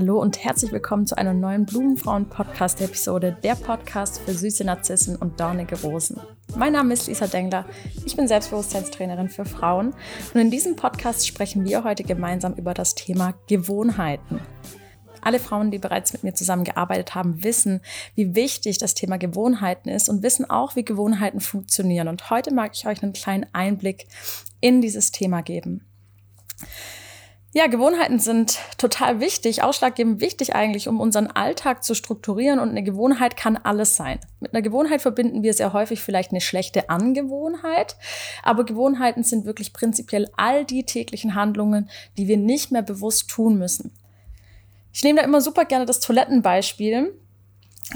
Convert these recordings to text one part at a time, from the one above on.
Hallo und herzlich willkommen zu einer neuen Blumenfrauen-Podcast-Episode, der Podcast für süße Narzissen und dornige Rosen. Mein Name ist Lisa Dengler, ich bin Selbstbewusstseinstrainerin für Frauen und in diesem Podcast sprechen wir heute gemeinsam über das Thema Gewohnheiten. Alle Frauen, die bereits mit mir zusammengearbeitet haben, wissen, wie wichtig das Thema Gewohnheiten ist und wissen auch, wie Gewohnheiten funktionieren. Und heute mag ich euch einen kleinen Einblick in dieses Thema geben. Ja, Gewohnheiten sind total wichtig, ausschlaggebend wichtig eigentlich, um unseren Alltag zu strukturieren. Und eine Gewohnheit kann alles sein. Mit einer Gewohnheit verbinden wir sehr häufig vielleicht eine schlechte Angewohnheit. Aber Gewohnheiten sind wirklich prinzipiell all die täglichen Handlungen, die wir nicht mehr bewusst tun müssen. Ich nehme da immer super gerne das Toilettenbeispiel.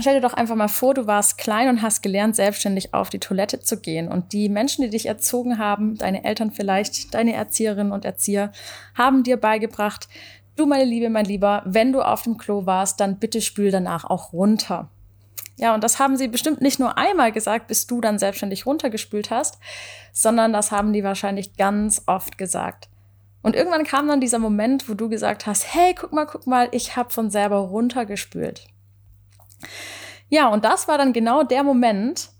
Stell dir doch einfach mal vor, du warst klein und hast gelernt, selbstständig auf die Toilette zu gehen. Und die Menschen, die dich erzogen haben, deine Eltern vielleicht, deine Erzieherinnen und Erzieher, haben dir beigebracht, du meine Liebe, mein Lieber, wenn du auf dem Klo warst, dann bitte spül danach auch runter. Ja, und das haben sie bestimmt nicht nur einmal gesagt, bis du dann selbstständig runtergespült hast, sondern das haben die wahrscheinlich ganz oft gesagt. Und irgendwann kam dann dieser Moment, wo du gesagt hast, hey, guck mal, guck mal, ich habe von selber runtergespült. Ja, und das war dann genau der Moment,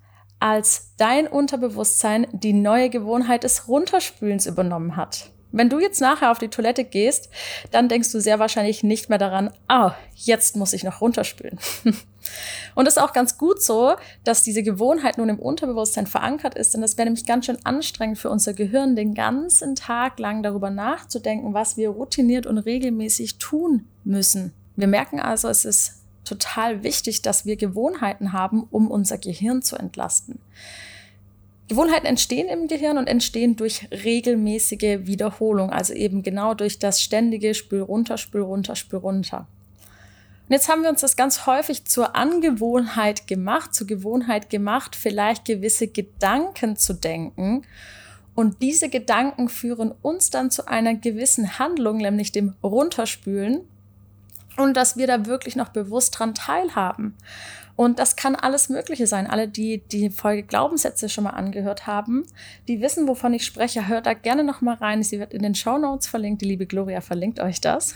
als dein Unterbewusstsein die neue Gewohnheit des Runterspülens übernommen hat. Wenn du jetzt nachher auf die Toilette gehst, dann denkst du sehr wahrscheinlich nicht mehr daran, ah, jetzt muss ich noch runterspülen. und es ist auch ganz gut so, dass diese Gewohnheit nun im Unterbewusstsein verankert ist, denn das wäre nämlich ganz schön anstrengend für unser Gehirn, den ganzen Tag lang darüber nachzudenken, was wir routiniert und regelmäßig tun müssen. Wir merken also, es ist total wichtig, dass wir Gewohnheiten haben, um unser Gehirn zu entlasten. Gewohnheiten entstehen im Gehirn und entstehen durch regelmäßige Wiederholung, also eben genau durch das ständige Spül runter, Spül runter, Spül runter. Und jetzt haben wir uns das ganz häufig zur Angewohnheit gemacht, zur Gewohnheit gemacht, vielleicht gewisse Gedanken zu denken. Und diese Gedanken führen uns dann zu einer gewissen Handlung, nämlich dem Runterspülen und dass wir da wirklich noch bewusst dran teilhaben. Und das kann alles Mögliche sein. Alle, die die Folge Glaubenssätze schon mal angehört haben, die wissen, wovon ich spreche. Hört da gerne noch mal rein. Sie wird in den Show Notes verlinkt. Die liebe Gloria verlinkt euch das.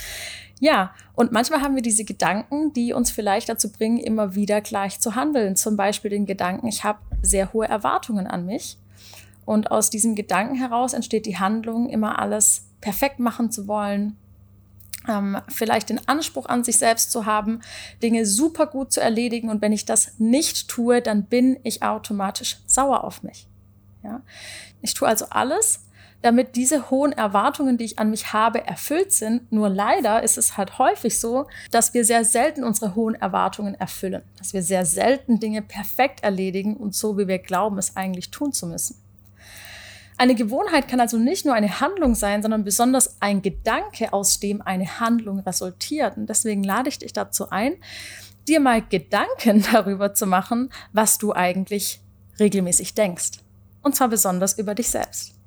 ja, und manchmal haben wir diese Gedanken, die uns vielleicht dazu bringen, immer wieder gleich zu handeln. Zum Beispiel den Gedanken, ich habe sehr hohe Erwartungen an mich. Und aus diesem Gedanken heraus entsteht die Handlung, immer alles perfekt machen zu wollen, ähm, vielleicht den Anspruch an sich selbst zu haben, Dinge super gut zu erledigen. Und wenn ich das nicht tue, dann bin ich automatisch sauer auf mich. Ja? Ich tue also alles, damit diese hohen Erwartungen, die ich an mich habe, erfüllt sind. Nur leider ist es halt häufig so, dass wir sehr selten unsere hohen Erwartungen erfüllen, dass wir sehr selten Dinge perfekt erledigen und so, wie wir glauben, es eigentlich tun zu müssen. Eine Gewohnheit kann also nicht nur eine Handlung sein, sondern besonders ein Gedanke, aus dem eine Handlung resultiert. Und deswegen lade ich dich dazu ein, dir mal Gedanken darüber zu machen, was du eigentlich regelmäßig denkst. Und zwar besonders über dich selbst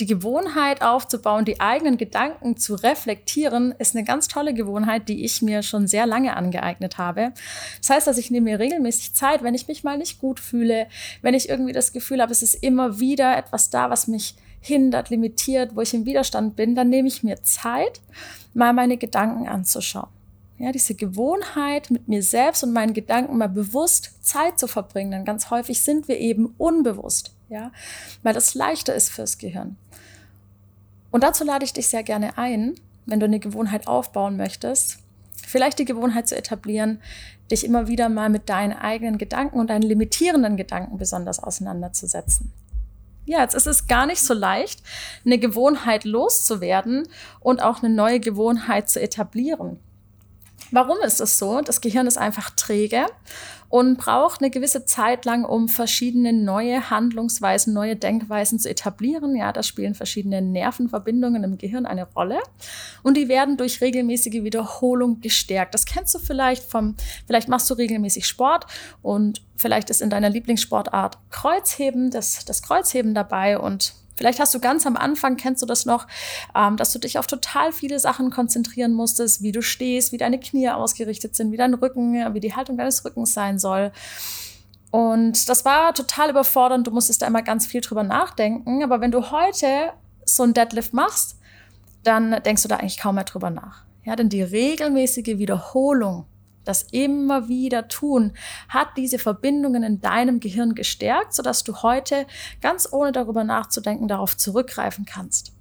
die Gewohnheit aufzubauen, die eigenen Gedanken zu reflektieren, ist eine ganz tolle Gewohnheit, die ich mir schon sehr lange angeeignet habe. Das heißt, dass ich nehme mir regelmäßig Zeit, wenn ich mich mal nicht gut fühle, wenn ich irgendwie das Gefühl habe, es ist immer wieder etwas da, was mich hindert, limitiert, wo ich im Widerstand bin, dann nehme ich mir Zeit, mal meine Gedanken anzuschauen. Ja, diese Gewohnheit, mit mir selbst und meinen Gedanken mal bewusst Zeit zu verbringen, denn ganz häufig sind wir eben unbewusst, ja, weil das leichter ist fürs Gehirn. Und dazu lade ich dich sehr gerne ein, wenn du eine Gewohnheit aufbauen möchtest, vielleicht die Gewohnheit zu etablieren, dich immer wieder mal mit deinen eigenen Gedanken und deinen limitierenden Gedanken besonders auseinanderzusetzen. Ja, jetzt ist es gar nicht so leicht, eine Gewohnheit loszuwerden und auch eine neue Gewohnheit zu etablieren. Warum ist es so? Das Gehirn ist einfach träge und braucht eine gewisse Zeit lang, um verschiedene neue Handlungsweisen, neue Denkweisen zu etablieren. Ja, da spielen verschiedene Nervenverbindungen im Gehirn eine Rolle und die werden durch regelmäßige Wiederholung gestärkt. Das kennst du vielleicht vom, vielleicht machst du regelmäßig Sport und vielleicht ist in deiner Lieblingssportart Kreuzheben, das, das Kreuzheben dabei und Vielleicht hast du ganz am Anfang, kennst du das noch, ähm, dass du dich auf total viele Sachen konzentrieren musstest, wie du stehst, wie deine Knie ausgerichtet sind, wie dein Rücken, wie die Haltung deines Rückens sein soll. Und das war total überfordernd. Du musstest da immer ganz viel drüber nachdenken. Aber wenn du heute so ein Deadlift machst, dann denkst du da eigentlich kaum mehr drüber nach. Ja, denn die regelmäßige Wiederholung, das immer wieder tun, hat diese Verbindungen in deinem Gehirn gestärkt, sodass du heute ganz ohne darüber nachzudenken darauf zurückgreifen kannst.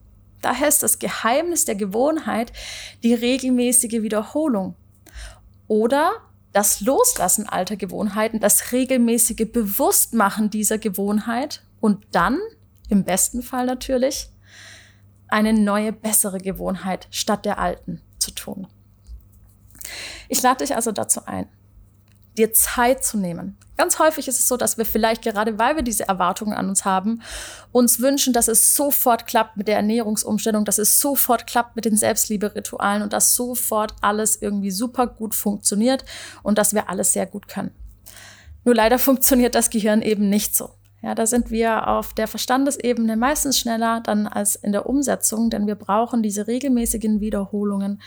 Daher ist das Geheimnis der Gewohnheit die regelmäßige Wiederholung. Oder das Loslassen alter Gewohnheiten, das regelmäßige Bewusstmachen dieser Gewohnheit und dann, im besten Fall natürlich, eine neue, bessere Gewohnheit statt der alten zu tun. Ich lade dich also dazu ein, dir Zeit zu nehmen. Ganz häufig ist es so, dass wir vielleicht gerade, weil wir diese Erwartungen an uns haben, uns wünschen, dass es sofort klappt mit der Ernährungsumstellung, dass es sofort klappt mit den Selbstliebe-Ritualen und dass sofort alles irgendwie super gut funktioniert und dass wir alles sehr gut können. Nur leider funktioniert das Gehirn eben nicht so. Ja, da sind wir auf der Verstandesebene meistens schneller dann als in der Umsetzung, denn wir brauchen diese regelmäßigen Wiederholungen,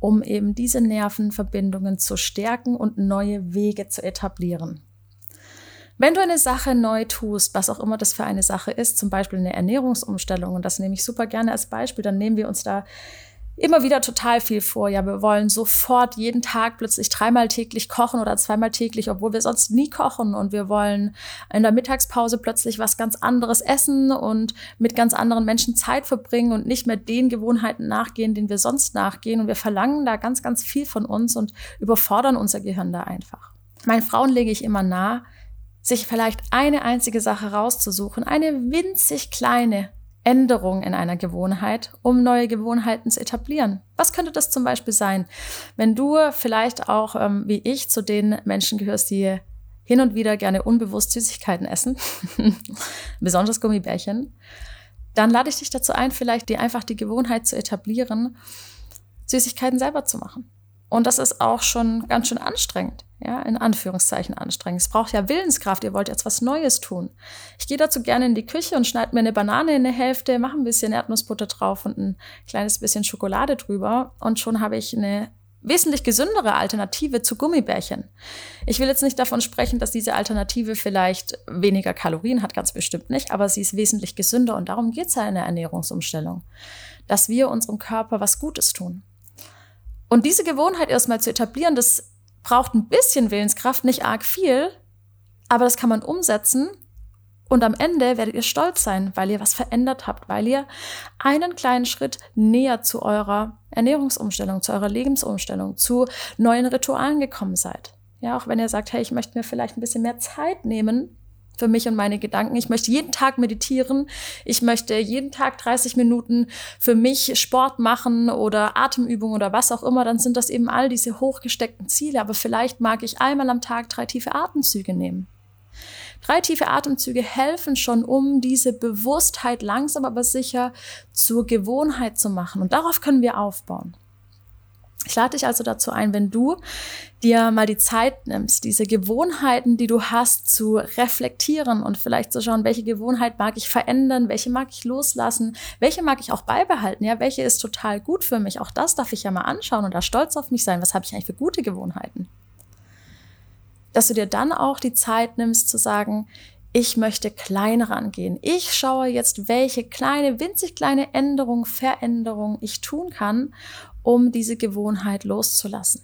um eben diese Nervenverbindungen zu stärken und neue Wege zu etablieren. Wenn du eine Sache neu tust, was auch immer das für eine Sache ist, zum Beispiel eine Ernährungsumstellung, und das nehme ich super gerne als Beispiel, dann nehmen wir uns da immer wieder total viel vor. Ja, wir wollen sofort jeden Tag plötzlich dreimal täglich kochen oder zweimal täglich, obwohl wir sonst nie kochen. Und wir wollen in der Mittagspause plötzlich was ganz anderes essen und mit ganz anderen Menschen Zeit verbringen und nicht mehr den Gewohnheiten nachgehen, denen wir sonst nachgehen. Und wir verlangen da ganz, ganz viel von uns und überfordern unser Gehirn da einfach. Meinen Frauen lege ich immer nah, sich vielleicht eine einzige Sache rauszusuchen, eine winzig kleine, Änderung in einer Gewohnheit, um neue Gewohnheiten zu etablieren. Was könnte das zum Beispiel sein? Wenn du vielleicht auch, ähm, wie ich, zu den Menschen gehörst, die hin und wieder gerne unbewusst Süßigkeiten essen, besonders Gummibärchen, dann lade ich dich dazu ein, vielleicht dir einfach die Gewohnheit zu etablieren, Süßigkeiten selber zu machen. Und das ist auch schon ganz schön anstrengend, ja, in Anführungszeichen anstrengend. Es braucht ja Willenskraft, ihr wollt jetzt was Neues tun. Ich gehe dazu gerne in die Küche und schneide mir eine Banane in der Hälfte, mache ein bisschen Erdnussbutter drauf und ein kleines bisschen Schokolade drüber und schon habe ich eine wesentlich gesündere Alternative zu Gummibärchen. Ich will jetzt nicht davon sprechen, dass diese Alternative vielleicht weniger Kalorien hat, ganz bestimmt nicht, aber sie ist wesentlich gesünder und darum geht es ja in der Ernährungsumstellung, dass wir unserem Körper was Gutes tun. Und diese Gewohnheit erstmal zu etablieren, das braucht ein bisschen Willenskraft, nicht arg viel, aber das kann man umsetzen. Und am Ende werdet ihr stolz sein, weil ihr was verändert habt, weil ihr einen kleinen Schritt näher zu eurer Ernährungsumstellung, zu eurer Lebensumstellung, zu neuen Ritualen gekommen seid. Ja, auch wenn ihr sagt, hey, ich möchte mir vielleicht ein bisschen mehr Zeit nehmen, für mich und meine Gedanken. Ich möchte jeden Tag meditieren. Ich möchte jeden Tag 30 Minuten für mich Sport machen oder Atemübungen oder was auch immer. Dann sind das eben all diese hochgesteckten Ziele. Aber vielleicht mag ich einmal am Tag drei tiefe Atemzüge nehmen. Drei tiefe Atemzüge helfen schon, um diese Bewusstheit langsam aber sicher zur Gewohnheit zu machen. Und darauf können wir aufbauen. Ich lade dich also dazu ein, wenn du dir mal die Zeit nimmst, diese Gewohnheiten, die du hast, zu reflektieren und vielleicht zu schauen, welche Gewohnheit mag ich verändern, welche mag ich loslassen, welche mag ich auch beibehalten, ja, welche ist total gut für mich. Auch das darf ich ja mal anschauen und da stolz auf mich sein. Was habe ich eigentlich für gute Gewohnheiten? Dass du dir dann auch die Zeit nimmst zu sagen, ich möchte klein rangehen. Ich schaue jetzt, welche kleine, winzig kleine Änderung, Veränderung ich tun kann, um diese Gewohnheit loszulassen.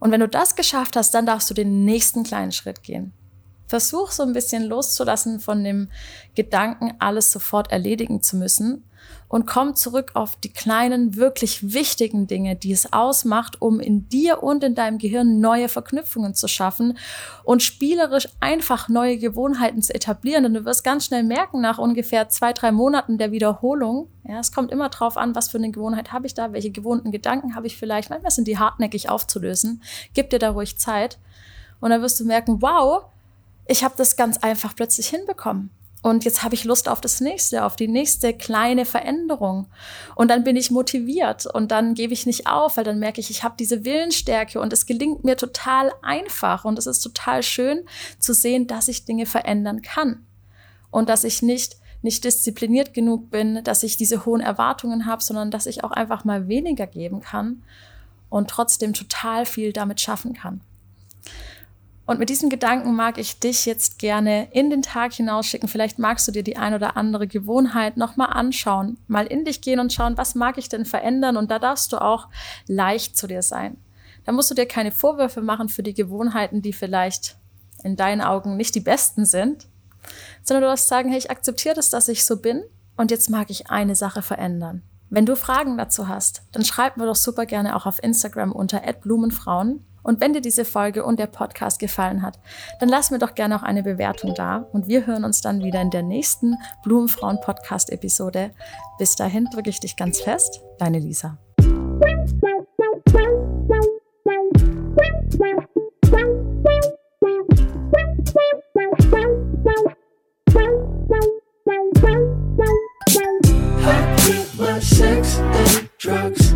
Und wenn du das geschafft hast, dann darfst du den nächsten kleinen Schritt gehen. Versuch so ein bisschen loszulassen von dem Gedanken, alles sofort erledigen zu müssen und komm zurück auf die kleinen, wirklich wichtigen Dinge, die es ausmacht, um in dir und in deinem Gehirn neue Verknüpfungen zu schaffen und spielerisch einfach neue Gewohnheiten zu etablieren. Denn du wirst ganz schnell merken, nach ungefähr zwei, drei Monaten der Wiederholung, ja, es kommt immer drauf an, was für eine Gewohnheit habe ich da, welche gewohnten Gedanken habe ich vielleicht. Manchmal sind die hartnäckig aufzulösen. Gib dir da ruhig Zeit. Und dann wirst du merken, wow, ich habe das ganz einfach plötzlich hinbekommen. Und jetzt habe ich Lust auf das nächste, auf die nächste kleine Veränderung. Und dann bin ich motiviert und dann gebe ich nicht auf, weil dann merke ich, ich habe diese Willensstärke und es gelingt mir total einfach. Und es ist total schön zu sehen, dass ich Dinge verändern kann. Und dass ich nicht, nicht diszipliniert genug bin, dass ich diese hohen Erwartungen habe, sondern dass ich auch einfach mal weniger geben kann und trotzdem total viel damit schaffen kann. Und mit diesen Gedanken mag ich dich jetzt gerne in den Tag hinausschicken. Vielleicht magst du dir die ein oder andere Gewohnheit nochmal anschauen, mal in dich gehen und schauen, was mag ich denn verändern? Und da darfst du auch leicht zu dir sein. Da musst du dir keine Vorwürfe machen für die Gewohnheiten, die vielleicht in deinen Augen nicht die besten sind, sondern du darfst sagen, hey, ich akzeptiere das, dass ich so bin und jetzt mag ich eine Sache verändern. Wenn du Fragen dazu hast, dann schreib mir doch super gerne auch auf Instagram unter @blumenfrauen und wenn dir diese Folge und der Podcast gefallen hat, dann lass mir doch gerne auch eine Bewertung da. Und wir hören uns dann wieder in der nächsten Blumenfrauen Podcast Episode. Bis dahin drücke ich dich ganz fest. Deine Lisa. sex and drugs.